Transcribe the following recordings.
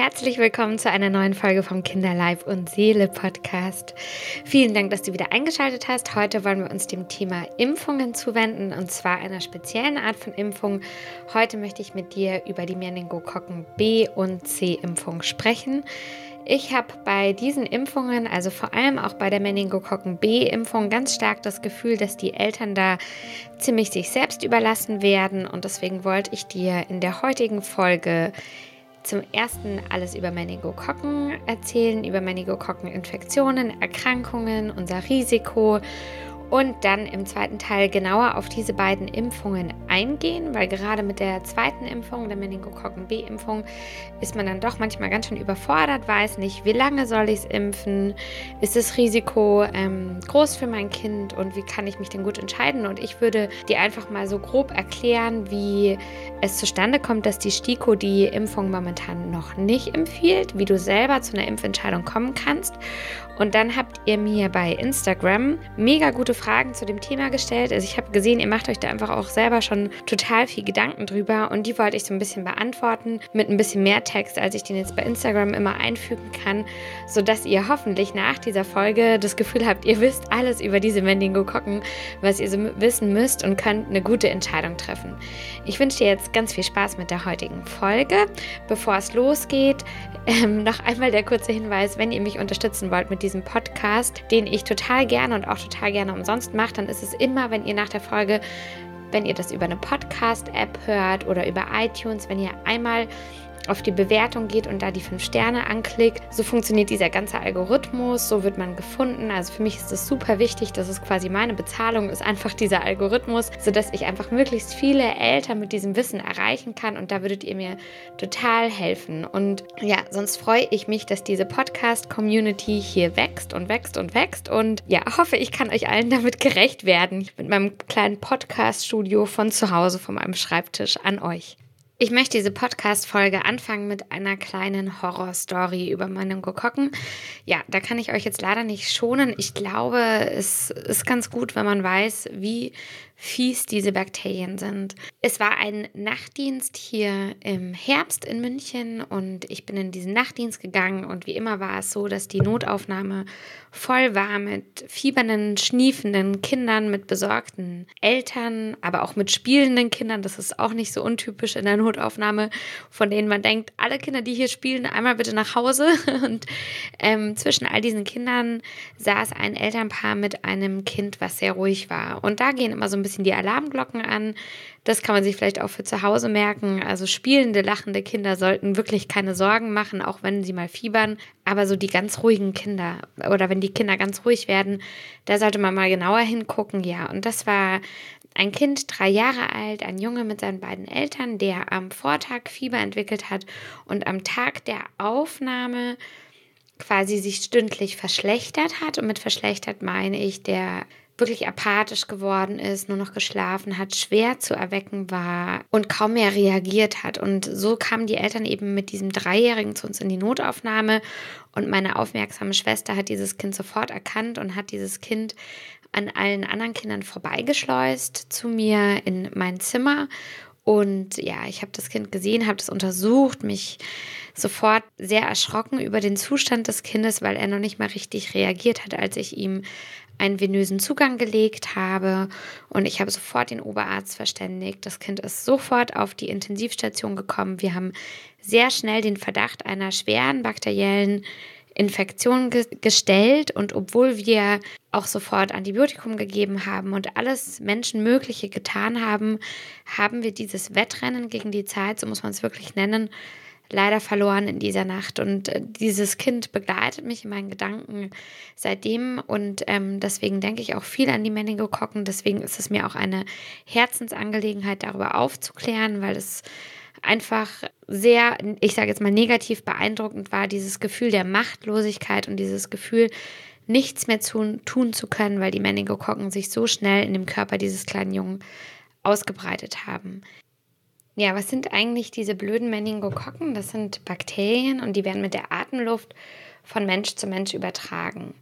Herzlich willkommen zu einer neuen Folge vom Kinderleib und Seele Podcast. Vielen Dank, dass du wieder eingeschaltet hast. Heute wollen wir uns dem Thema Impfungen zuwenden und zwar einer speziellen Art von Impfung. Heute möchte ich mit dir über die Meningokokken B und C Impfung sprechen. Ich habe bei diesen Impfungen, also vor allem auch bei der Meningokokken B-Impfung, ganz stark das Gefühl, dass die Eltern da ziemlich sich selbst überlassen werden. Und deswegen wollte ich dir in der heutigen Folge zum ersten alles über Meningokokken erzählen, über Meningokokkeninfektionen, Erkrankungen, unser Risiko und dann im zweiten Teil genauer auf diese beiden Impfungen eingehen, weil gerade mit der zweiten Impfung, der Meningokokken B-Impfung, ist man dann doch manchmal ganz schön überfordert, weiß nicht, wie lange soll ich es impfen, ist das Risiko ähm, groß für mein Kind und wie kann ich mich denn gut entscheiden? Und ich würde dir einfach mal so grob erklären, wie es zustande kommt, dass die STIKO die Impfung momentan noch nicht empfiehlt, wie du selber zu einer Impfentscheidung kommen kannst. Und dann habt ihr mir bei Instagram mega gute Fragen zu dem Thema gestellt. Also ich habe gesehen, ihr macht euch da einfach auch selber schon total viel Gedanken drüber und die wollte ich so ein bisschen beantworten mit ein bisschen mehr Text, als ich den jetzt bei Instagram immer einfügen kann, sodass ihr hoffentlich nach dieser Folge das Gefühl habt, ihr wisst alles über diese Mendigo-Kocken, was ihr so wissen müsst und könnt eine gute Entscheidung treffen. Ich wünsche dir jetzt ganz viel Spaß mit der heutigen Folge. Bevor es losgeht, ähm, noch einmal der kurze Hinweis, wenn ihr mich unterstützen wollt mit diesem Podcast, den ich total gerne und auch total gerne umsonst sonst macht, dann ist es immer, wenn ihr nach der Folge, wenn ihr das über eine Podcast-App hört oder über iTunes, wenn ihr einmal auf die Bewertung geht und da die fünf Sterne anklickt. So funktioniert dieser ganze Algorithmus, so wird man gefunden. Also für mich ist es super wichtig, dass es quasi meine Bezahlung ist, einfach dieser Algorithmus, sodass ich einfach möglichst viele Eltern mit diesem Wissen erreichen kann und da würdet ihr mir total helfen. Und ja, sonst freue ich mich, dass diese Podcast-Community hier wächst und wächst und wächst und ja, hoffe, ich kann euch allen damit gerecht werden mit meinem kleinen Podcast-Studio von zu Hause, von meinem Schreibtisch an euch. Ich möchte diese Podcast-Folge anfangen mit einer kleinen Horror-Story über Meningokokken. Ja, da kann ich euch jetzt leider nicht schonen. Ich glaube, es ist ganz gut, wenn man weiß, wie fies diese Bakterien sind. Es war ein Nachtdienst hier im Herbst in München und ich bin in diesen Nachtdienst gegangen und wie immer war es so, dass die Notaufnahme voll war mit fiebernden, schniefenden Kindern, mit besorgten Eltern, aber auch mit spielenden Kindern. Das ist auch nicht so untypisch in der Notaufnahme, von denen man denkt, alle Kinder, die hier spielen, einmal bitte nach Hause. Und ähm, zwischen all diesen Kindern saß ein Elternpaar mit einem Kind, was sehr ruhig war. Und da gehen immer so ein bisschen bisschen die Alarmglocken an. Das kann man sich vielleicht auch für zu Hause merken. Also spielende, lachende Kinder sollten wirklich keine Sorgen machen, auch wenn sie mal fiebern. Aber so die ganz ruhigen Kinder oder wenn die Kinder ganz ruhig werden, da sollte man mal genauer hingucken. Ja, und das war ein Kind, drei Jahre alt, ein Junge mit seinen beiden Eltern, der am Vortag Fieber entwickelt hat und am Tag der Aufnahme quasi sich stündlich verschlechtert hat. Und mit verschlechtert meine ich, der wirklich apathisch geworden ist, nur noch geschlafen hat, schwer zu erwecken war und kaum mehr reagiert hat. Und so kamen die Eltern eben mit diesem Dreijährigen zu uns in die Notaufnahme und meine aufmerksame Schwester hat dieses Kind sofort erkannt und hat dieses Kind an allen anderen Kindern vorbeigeschleust zu mir in mein Zimmer. Und ja, ich habe das Kind gesehen, habe das untersucht, mich sofort sehr erschrocken über den Zustand des Kindes, weil er noch nicht mal richtig reagiert hat, als ich ihm einen venösen Zugang gelegt habe und ich habe sofort den Oberarzt verständigt. Das Kind ist sofort auf die Intensivstation gekommen. Wir haben sehr schnell den Verdacht einer schweren bakteriellen Infektion ge gestellt und obwohl wir auch sofort Antibiotikum gegeben haben und alles Menschenmögliche getan haben, haben wir dieses Wettrennen gegen die Zeit, so muss man es wirklich nennen, leider verloren in dieser Nacht. Und äh, dieses Kind begleitet mich in meinen Gedanken seitdem. Und ähm, deswegen denke ich auch viel an die Meningokokken. Deswegen ist es mir auch eine Herzensangelegenheit, darüber aufzuklären, weil es einfach sehr, ich sage jetzt mal negativ beeindruckend war, dieses Gefühl der Machtlosigkeit und dieses Gefühl, nichts mehr zu, tun zu können, weil die Meningokokken sich so schnell in dem Körper dieses kleinen Jungen ausgebreitet haben. Ja, was sind eigentlich diese blöden Meningokokken? Das sind Bakterien und die werden mit der Atemluft von Mensch zu Mensch übertragen.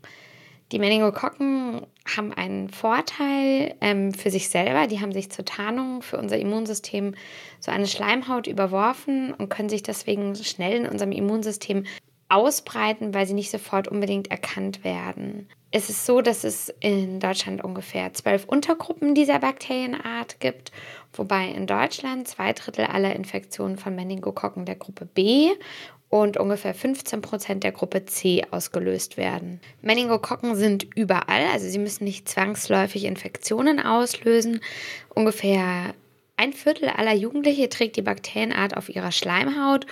Die Meningokokken haben einen Vorteil ähm, für sich selber. Die haben sich zur Tarnung für unser Immunsystem so eine Schleimhaut überworfen und können sich deswegen schnell in unserem Immunsystem ausbreiten, weil sie nicht sofort unbedingt erkannt werden. Es ist so, dass es in Deutschland ungefähr zwölf Untergruppen dieser Bakterienart gibt, wobei in Deutschland zwei Drittel aller Infektionen von Meningokokken der Gruppe B und ungefähr 15 Prozent der Gruppe C ausgelöst werden. Meningokokken sind überall, also sie müssen nicht zwangsläufig Infektionen auslösen. Ungefähr ein Viertel aller Jugendliche trägt die Bakterienart auf ihrer Schleimhaut,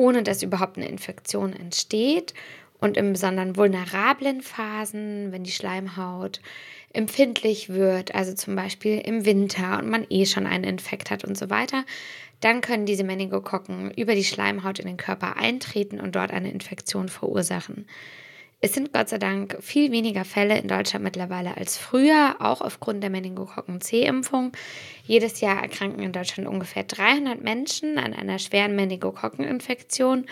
ohne dass überhaupt eine Infektion entsteht. Und in besonderen vulnerablen Phasen, wenn die Schleimhaut empfindlich wird, also zum Beispiel im Winter und man eh schon einen Infekt hat und so weiter, dann können diese Meningokokken über die Schleimhaut in den Körper eintreten und dort eine Infektion verursachen. Es sind Gott sei Dank viel weniger Fälle in Deutschland mittlerweile als früher, auch aufgrund der Meningokokken-C-Impfung. Jedes Jahr erkranken in Deutschland ungefähr 300 Menschen an einer schweren Meningokokkeninfektion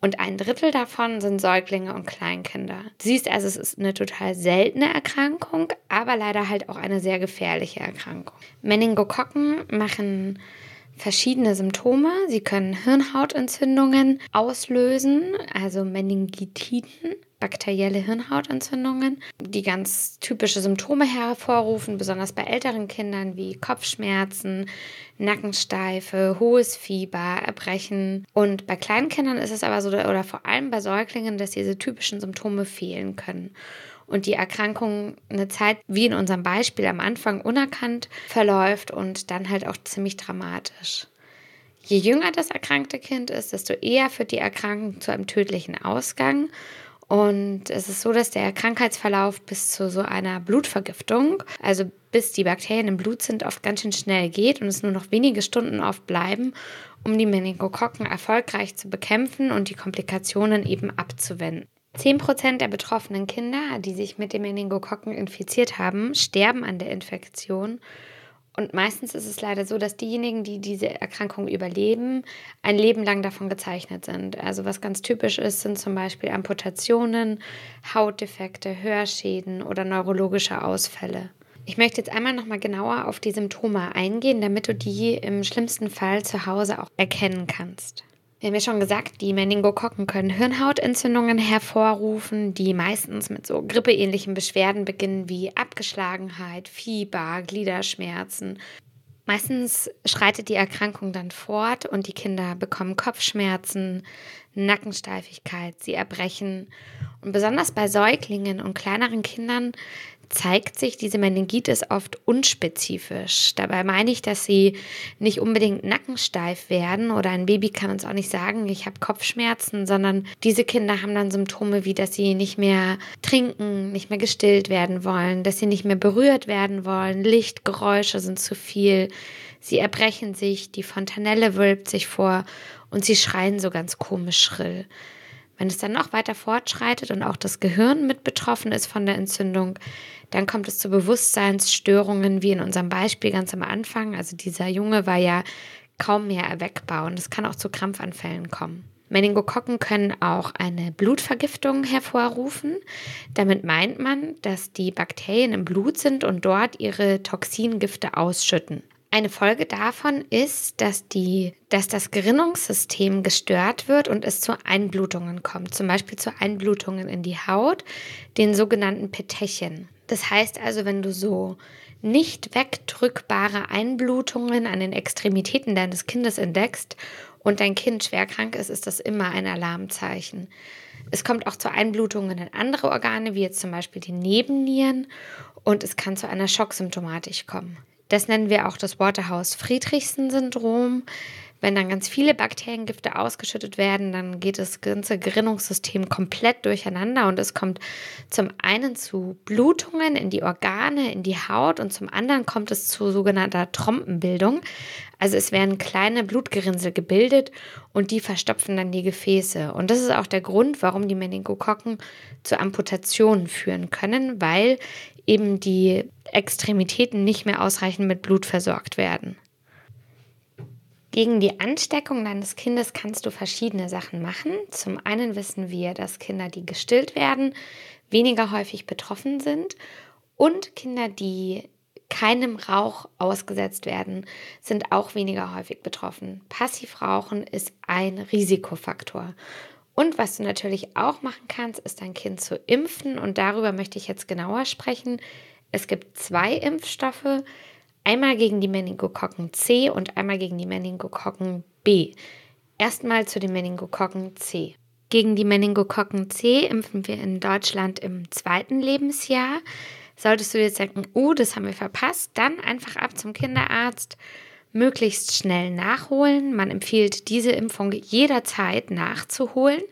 und ein Drittel davon sind Säuglinge und Kleinkinder. Du siehst also, es ist eine total seltene Erkrankung, aber leider halt auch eine sehr gefährliche Erkrankung. Meningokokken machen verschiedene Symptome. Sie können Hirnhautentzündungen auslösen, also Meningitiden, bakterielle Hirnhautentzündungen, die ganz typische Symptome hervorrufen, besonders bei älteren Kindern wie Kopfschmerzen, Nackensteife, hohes Fieber, Erbrechen. Und bei kleinen Kindern ist es aber so, oder vor allem bei Säuglingen, dass diese typischen Symptome fehlen können und die Erkrankung eine Zeit, wie in unserem Beispiel am Anfang, unerkannt verläuft und dann halt auch ziemlich dramatisch. Je jünger das erkrankte Kind ist, desto eher führt die Erkrankung zu einem tödlichen Ausgang. Und es ist so, dass der Krankheitsverlauf bis zu so einer Blutvergiftung, also bis die Bakterien im Blut sind, oft ganz schön schnell geht und es nur noch wenige Stunden oft bleiben, um die Meningokokken erfolgreich zu bekämpfen und die Komplikationen eben abzuwenden. 10% der betroffenen Kinder, die sich mit dem Meningokokken infiziert haben, sterben an der Infektion. Und meistens ist es leider so, dass diejenigen, die diese Erkrankung überleben, ein Leben lang davon gezeichnet sind. Also was ganz typisch ist, sind zum Beispiel Amputationen, Hautdefekte, Hörschäden oder neurologische Ausfälle. Ich möchte jetzt einmal nochmal genauer auf die Symptome eingehen, damit du die im schlimmsten Fall zu Hause auch erkennen kannst. Wir haben ja schon gesagt, die Meningokokken können Hirnhautentzündungen hervorrufen, die meistens mit so grippeähnlichen Beschwerden beginnen wie Abgeschlagenheit, Fieber, Gliederschmerzen. Meistens schreitet die Erkrankung dann fort und die Kinder bekommen Kopfschmerzen, Nackensteifigkeit, sie erbrechen. Und besonders bei Säuglingen und kleineren Kindern zeigt sich diese Meningitis oft unspezifisch. Dabei meine ich, dass sie nicht unbedingt nackensteif werden oder ein Baby kann uns auch nicht sagen, ich habe Kopfschmerzen, sondern diese Kinder haben dann Symptome wie, dass sie nicht mehr trinken, nicht mehr gestillt werden wollen, dass sie nicht mehr berührt werden wollen, Lichtgeräusche sind zu viel, sie erbrechen sich, die Fontanelle wölbt sich vor und sie schreien so ganz komisch schrill. Wenn es dann noch weiter fortschreitet und auch das Gehirn mit betroffen ist von der Entzündung, dann kommt es zu Bewusstseinsstörungen, wie in unserem Beispiel ganz am Anfang. Also dieser Junge war ja kaum mehr erweckbar und es kann auch zu Krampfanfällen kommen. Meningokokken können auch eine Blutvergiftung hervorrufen. Damit meint man, dass die Bakterien im Blut sind und dort ihre Toxingifte ausschütten. Eine Folge davon ist, dass, die, dass das Gerinnungssystem gestört wird und es zu Einblutungen kommt, zum Beispiel zu Einblutungen in die Haut, den sogenannten Petechen. Das heißt also, wenn du so nicht wegdrückbare Einblutungen an den Extremitäten deines Kindes entdeckst und dein Kind schwer krank ist, ist das immer ein Alarmzeichen. Es kommt auch zu Einblutungen in andere Organe, wie jetzt zum Beispiel die Nebennieren, und es kann zu einer Schocksymptomatik kommen. Das nennen wir auch das Waterhouse-Friedrichsen-Syndrom. Wenn dann ganz viele Bakteriengifte ausgeschüttet werden, dann geht das ganze Gerinnungssystem komplett durcheinander und es kommt zum einen zu Blutungen in die Organe, in die Haut und zum anderen kommt es zu sogenannter Trompenbildung. Also es werden kleine Blutgerinnsel gebildet und die verstopfen dann die Gefäße. Und das ist auch der Grund, warum die Meningokokken zu Amputationen führen können, weil eben die Extremitäten nicht mehr ausreichend mit Blut versorgt werden. Gegen die Ansteckung deines Kindes kannst du verschiedene Sachen machen. Zum einen wissen wir, dass Kinder, die gestillt werden, weniger häufig betroffen sind und Kinder, die keinem Rauch ausgesetzt werden, sind auch weniger häufig betroffen. Passivrauchen ist ein Risikofaktor. Und was du natürlich auch machen kannst, ist dein Kind zu impfen. Und darüber möchte ich jetzt genauer sprechen. Es gibt zwei Impfstoffe, einmal gegen die Meningokokken C und einmal gegen die Meningokokken B. Erstmal zu den Meningokokken C. Gegen die Meningokokken C impfen wir in Deutschland im zweiten Lebensjahr. Solltest du jetzt denken, oh, das haben wir verpasst, dann einfach ab zum Kinderarzt, möglichst schnell nachholen. Man empfiehlt diese Impfung jederzeit nachzuholen.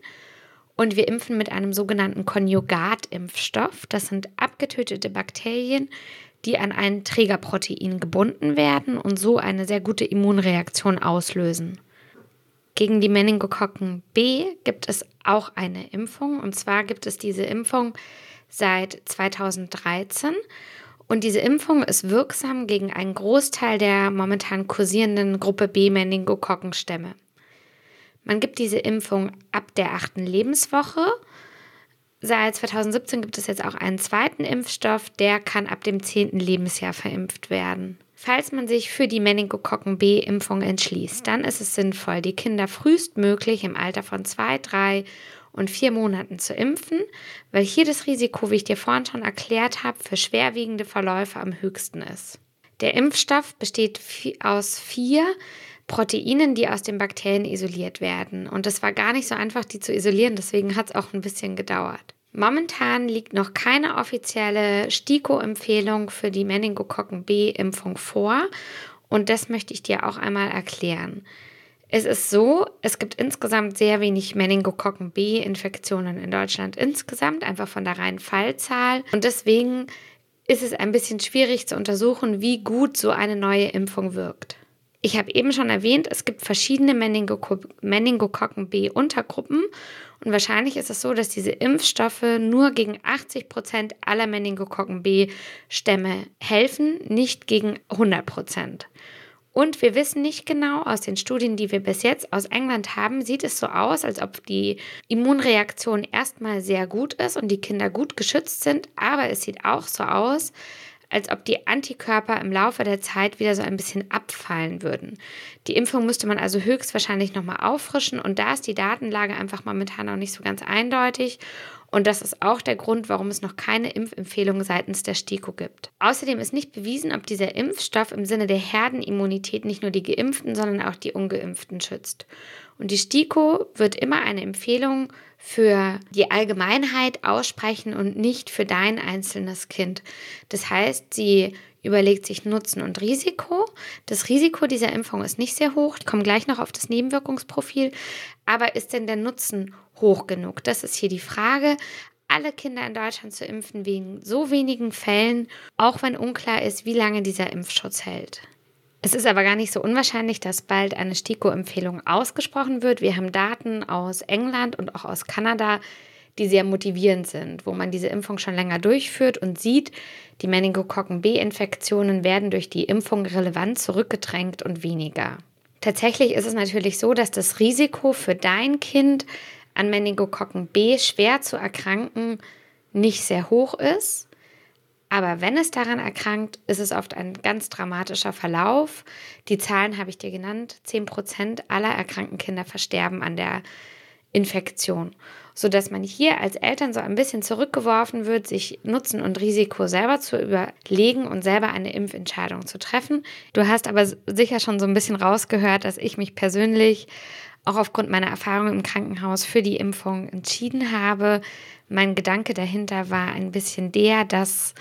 Und wir impfen mit einem sogenannten Konjugatimpfstoff. Das sind abgetötete Bakterien, die an ein Trägerprotein gebunden werden und so eine sehr gute Immunreaktion auslösen. Gegen die Meningokokken B gibt es auch eine Impfung. Und zwar gibt es diese Impfung seit 2013. Und diese Impfung ist wirksam gegen einen Großteil der momentan kursierenden Gruppe B Meningokokkenstämme. Man gibt diese Impfung ab der achten Lebenswoche. Seit 2017 gibt es jetzt auch einen zweiten Impfstoff, der kann ab dem zehnten Lebensjahr verimpft werden. Falls man sich für die Meningokokken B-Impfung entschließt, dann ist es sinnvoll, die Kinder frühestmöglich im Alter von zwei, drei und vier Monaten zu impfen, weil hier das Risiko, wie ich dir vorhin schon erklärt habe, für schwerwiegende Verläufe am höchsten ist. Der Impfstoff besteht aus vier Proteinen, die aus den Bakterien isoliert werden. Und es war gar nicht so einfach, die zu isolieren, deswegen hat es auch ein bisschen gedauert. Momentan liegt noch keine offizielle STIKO-Empfehlung für die Meningokokken B-Impfung vor. Und das möchte ich dir auch einmal erklären. Es ist so, es gibt insgesamt sehr wenig Meningokokken B-Infektionen in Deutschland insgesamt, einfach von der reinen Fallzahl. Und deswegen ist es ein bisschen schwierig zu untersuchen, wie gut so eine neue Impfung wirkt. Ich habe eben schon erwähnt, es gibt verschiedene Meningokokken B-Untergruppen und wahrscheinlich ist es so, dass diese Impfstoffe nur gegen 80 Prozent aller Meningokokken B-Stämme helfen, nicht gegen 100 Prozent. Und wir wissen nicht genau, aus den Studien, die wir bis jetzt aus England haben, sieht es so aus, als ob die Immunreaktion erstmal sehr gut ist und die Kinder gut geschützt sind, aber es sieht auch so aus, als ob die Antikörper im Laufe der Zeit wieder so ein bisschen abfallen würden. Die Impfung müsste man also höchstwahrscheinlich nochmal auffrischen und da ist die Datenlage einfach momentan noch nicht so ganz eindeutig und das ist auch der Grund, warum es noch keine Impfempfehlung seitens der STIKO gibt. Außerdem ist nicht bewiesen, ob dieser Impfstoff im Sinne der Herdenimmunität nicht nur die Geimpften, sondern auch die Ungeimpften schützt. Und die STIKO wird immer eine Empfehlung für die Allgemeinheit aussprechen und nicht für dein einzelnes Kind. Das heißt, sie überlegt sich Nutzen und Risiko. Das Risiko dieser Impfung ist nicht sehr hoch. Ich komme gleich noch auf das Nebenwirkungsprofil. Aber ist denn der Nutzen hoch genug? Das ist hier die Frage. Alle Kinder in Deutschland zu impfen wegen so wenigen Fällen, auch wenn unklar ist, wie lange dieser Impfschutz hält. Es ist aber gar nicht so unwahrscheinlich, dass bald eine STIKO-Empfehlung ausgesprochen wird. Wir haben Daten aus England und auch aus Kanada, die sehr motivierend sind, wo man diese Impfung schon länger durchführt und sieht, die Meningokokken B-Infektionen werden durch die Impfung relevant zurückgedrängt und weniger. Tatsächlich ist es natürlich so, dass das Risiko für dein Kind an Meningokokken B schwer zu erkranken nicht sehr hoch ist. Aber wenn es daran erkrankt, ist es oft ein ganz dramatischer Verlauf. Die Zahlen habe ich dir genannt. 10% aller erkrankten Kinder versterben an der Infektion sodass man hier als Eltern so ein bisschen zurückgeworfen wird, sich Nutzen und Risiko selber zu überlegen und selber eine Impfentscheidung zu treffen. Du hast aber sicher schon so ein bisschen rausgehört, dass ich mich persönlich auch aufgrund meiner Erfahrung im Krankenhaus für die Impfung entschieden habe. Mein Gedanke dahinter war ein bisschen der, dass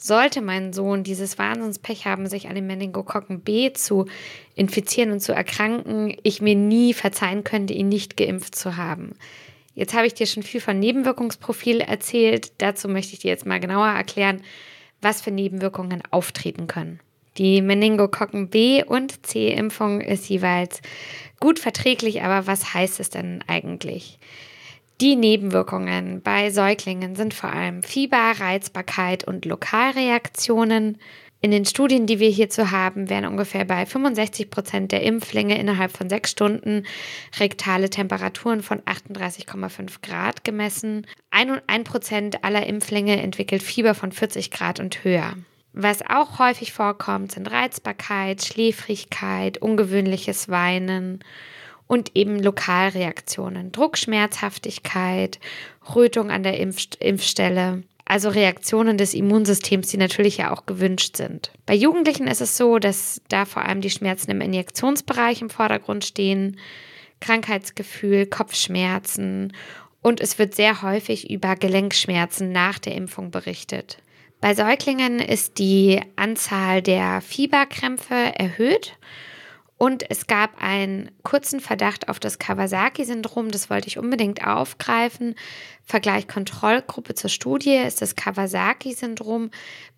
sollte mein Sohn dieses Wahnsinnspech haben, sich an den Meningokokken B zu infizieren und zu erkranken, ich mir nie verzeihen könnte, ihn nicht geimpft zu haben. Jetzt habe ich dir schon viel von Nebenwirkungsprofil erzählt. Dazu möchte ich dir jetzt mal genauer erklären, was für Nebenwirkungen auftreten können. Die Meningokokken B- und C-Impfung ist jeweils gut verträglich, aber was heißt es denn eigentlich? Die Nebenwirkungen bei Säuglingen sind vor allem Fieber, Reizbarkeit und Lokalreaktionen. In den Studien, die wir hierzu haben, werden ungefähr bei 65 Prozent der Impflinge innerhalb von sechs Stunden rektale Temperaturen von 38,5 Grad gemessen. Ein Prozent aller Impflinge entwickelt Fieber von 40 Grad und höher. Was auch häufig vorkommt, sind Reizbarkeit, Schläfrigkeit, ungewöhnliches Weinen und eben Lokalreaktionen, Druckschmerzhaftigkeit, Rötung an der Impf Impfstelle also Reaktionen des Immunsystems, die natürlich ja auch gewünscht sind. Bei Jugendlichen ist es so, dass da vor allem die Schmerzen im Injektionsbereich im Vordergrund stehen, Krankheitsgefühl, Kopfschmerzen und es wird sehr häufig über Gelenkschmerzen nach der Impfung berichtet. Bei Säuglingen ist die Anzahl der Fieberkrämpfe erhöht und es gab einen kurzen Verdacht auf das Kawasaki-Syndrom, das wollte ich unbedingt aufgreifen. Vergleich Kontrollgruppe zur Studie ist das Kawasaki-Syndrom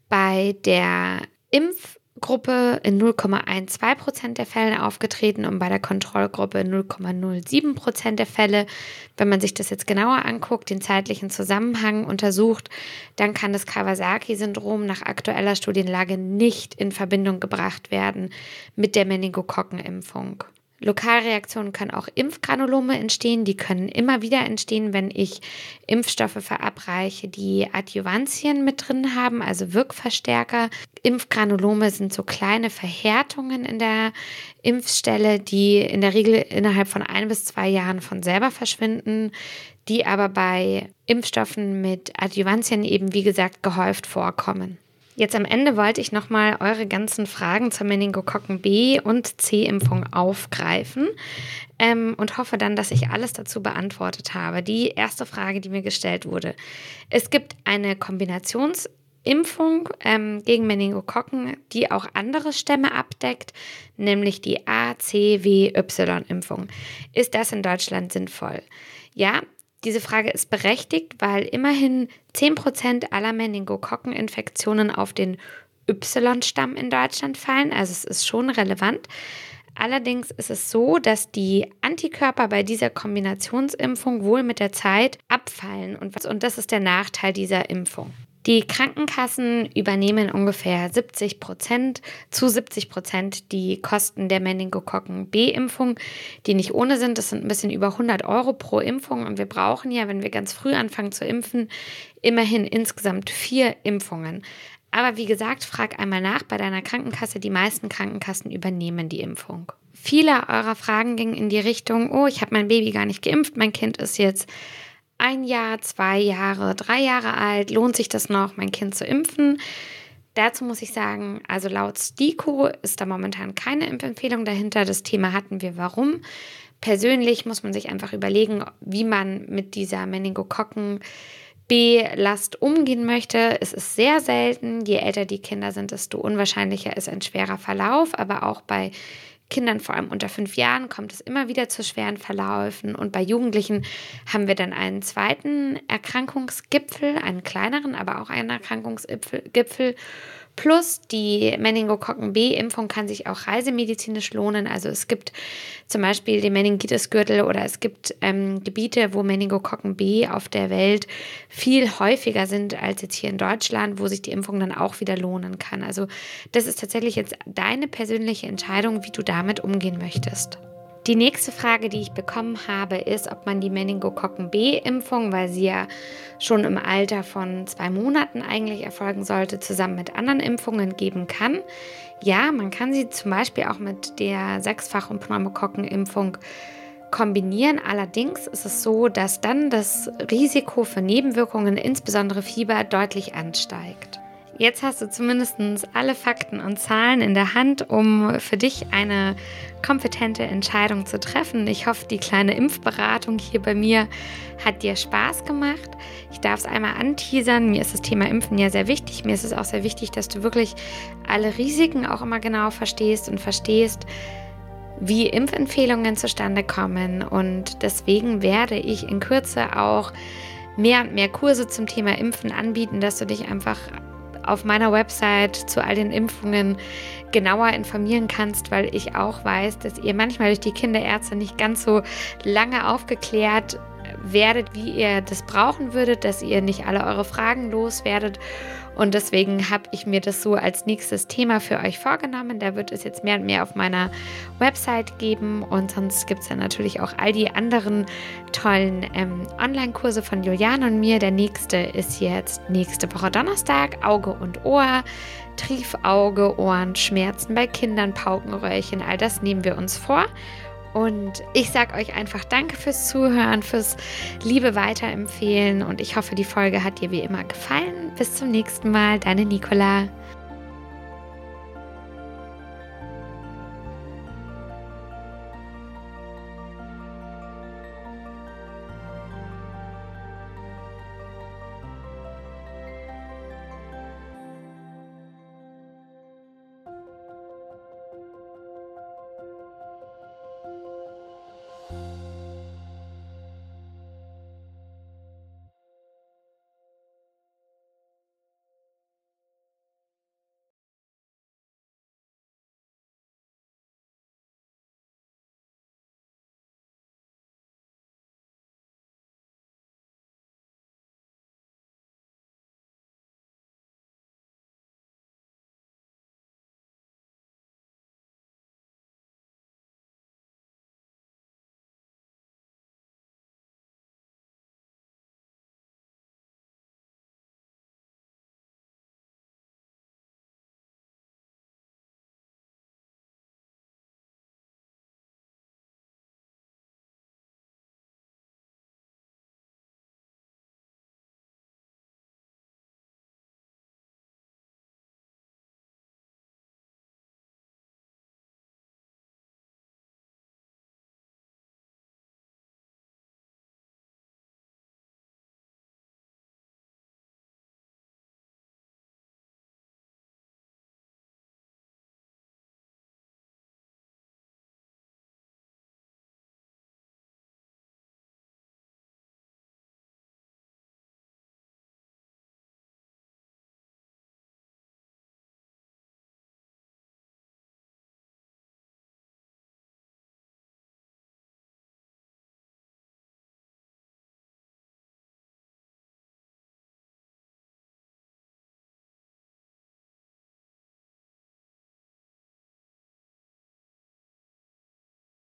bei der Impf- Gruppe in 0,12 Prozent der Fälle aufgetreten und bei der Kontrollgruppe in 0,07 Prozent der Fälle. Wenn man sich das jetzt genauer anguckt, den zeitlichen Zusammenhang untersucht, dann kann das Kawasaki-Syndrom nach aktueller Studienlage nicht in Verbindung gebracht werden mit der Meningokokkenimpfung. Lokalreaktionen können auch Impfgranulome entstehen. Die können immer wieder entstehen, wenn ich Impfstoffe verabreiche, die Adjuvantien mit drin haben, also Wirkverstärker. Impfgranulome sind so kleine Verhärtungen in der Impfstelle, die in der Regel innerhalb von ein bis zwei Jahren von selber verschwinden, die aber bei Impfstoffen mit Adjuvantien eben, wie gesagt, gehäuft vorkommen. Jetzt am Ende wollte ich nochmal eure ganzen Fragen zur Meningokokken B- und C-Impfung aufgreifen ähm, und hoffe dann, dass ich alles dazu beantwortet habe. Die erste Frage, die mir gestellt wurde. Es gibt eine Kombinationsimpfung ähm, gegen Meningokokken, die auch andere Stämme abdeckt, nämlich die A-C-W-Y-Impfung. Ist das in Deutschland sinnvoll? Ja, diese Frage ist berechtigt, weil immerhin 10% aller Meningokokkeninfektionen auf den Y-Stamm in Deutschland fallen. Also es ist schon relevant. Allerdings ist es so, dass die Antikörper bei dieser Kombinationsimpfung wohl mit der Zeit abfallen. Und, das ist der Nachteil dieser Impfung. Die Krankenkassen übernehmen ungefähr 70 Prozent zu 70 Prozent die Kosten der Meningokokken-B-Impfung, die nicht ohne sind. Das sind ein bisschen über 100 Euro pro Impfung und wir brauchen ja, wenn wir ganz früh anfangen zu impfen, immerhin insgesamt vier Impfungen. Aber wie gesagt, frag einmal nach bei deiner Krankenkasse. Die meisten Krankenkassen übernehmen die Impfung. Viele eurer Fragen gingen in die Richtung, oh, ich habe mein Baby gar nicht geimpft, mein Kind ist jetzt ein Jahr, zwei Jahre, drei Jahre alt, lohnt sich das noch, mein Kind zu impfen? Dazu muss ich sagen, also laut STIKO ist da momentan keine Impfempfehlung dahinter. Das Thema hatten wir, warum. Persönlich muss man sich einfach überlegen, wie man mit dieser Meningokokken B-Last umgehen möchte. Es ist sehr selten. Je älter die Kinder sind, desto unwahrscheinlicher ist ein schwerer Verlauf. Aber auch bei Kindern, vor allem unter fünf Jahren, kommt es immer wieder zu schweren Verläufen. Und bei Jugendlichen haben wir dann einen zweiten Erkrankungsgipfel, einen kleineren, aber auch einen Erkrankungsgipfel. Plus die Meningokokken B-Impfung kann sich auch reisemedizinisch lohnen. Also es gibt zum Beispiel den Meningitis-Gürtel oder es gibt ähm, Gebiete, wo Meningokokken B auf der Welt viel häufiger sind als jetzt hier in Deutschland, wo sich die Impfung dann auch wieder lohnen kann. Also das ist tatsächlich jetzt deine persönliche Entscheidung, wie du damit umgehen möchtest. Die nächste Frage, die ich bekommen habe, ist, ob man die Meningokokken B-Impfung, weil sie ja schon im Alter von zwei Monaten eigentlich erfolgen sollte, zusammen mit anderen Impfungen geben kann. Ja, man kann sie zum Beispiel auch mit der Sechsfach- und Pneumokokken-Impfung kombinieren. Allerdings ist es so, dass dann das Risiko für Nebenwirkungen, insbesondere Fieber, deutlich ansteigt. Jetzt hast du zumindest alle Fakten und Zahlen in der Hand, um für dich eine kompetente Entscheidung zu treffen. Ich hoffe, die kleine Impfberatung hier bei mir hat dir Spaß gemacht. Ich darf es einmal anteasern. Mir ist das Thema Impfen ja sehr wichtig. Mir ist es auch sehr wichtig, dass du wirklich alle Risiken auch immer genau verstehst und verstehst, wie Impfempfehlungen zustande kommen. Und deswegen werde ich in Kürze auch mehr und mehr Kurse zum Thema Impfen anbieten, dass du dich einfach auf meiner Website zu all den Impfungen genauer informieren kannst, weil ich auch weiß, dass ihr manchmal durch die Kinderärzte nicht ganz so lange aufgeklärt werdet, wie ihr das brauchen würdet, dass ihr nicht alle eure Fragen loswerdet. Und deswegen habe ich mir das so als nächstes Thema für euch vorgenommen. Da wird es jetzt mehr und mehr auf meiner Website geben. Und sonst gibt es ja natürlich auch all die anderen tollen ähm, Online-Kurse von Juliane und mir. Der nächste ist jetzt nächste Woche Donnerstag, Auge und Ohr. Triefauge, Ohren, Schmerzen bei Kindern, Paukenröhrchen, all das nehmen wir uns vor. Und ich sage euch einfach danke fürs Zuhören, fürs Liebe weiterempfehlen und ich hoffe, die Folge hat dir wie immer gefallen. Bis zum nächsten Mal, deine Nicola.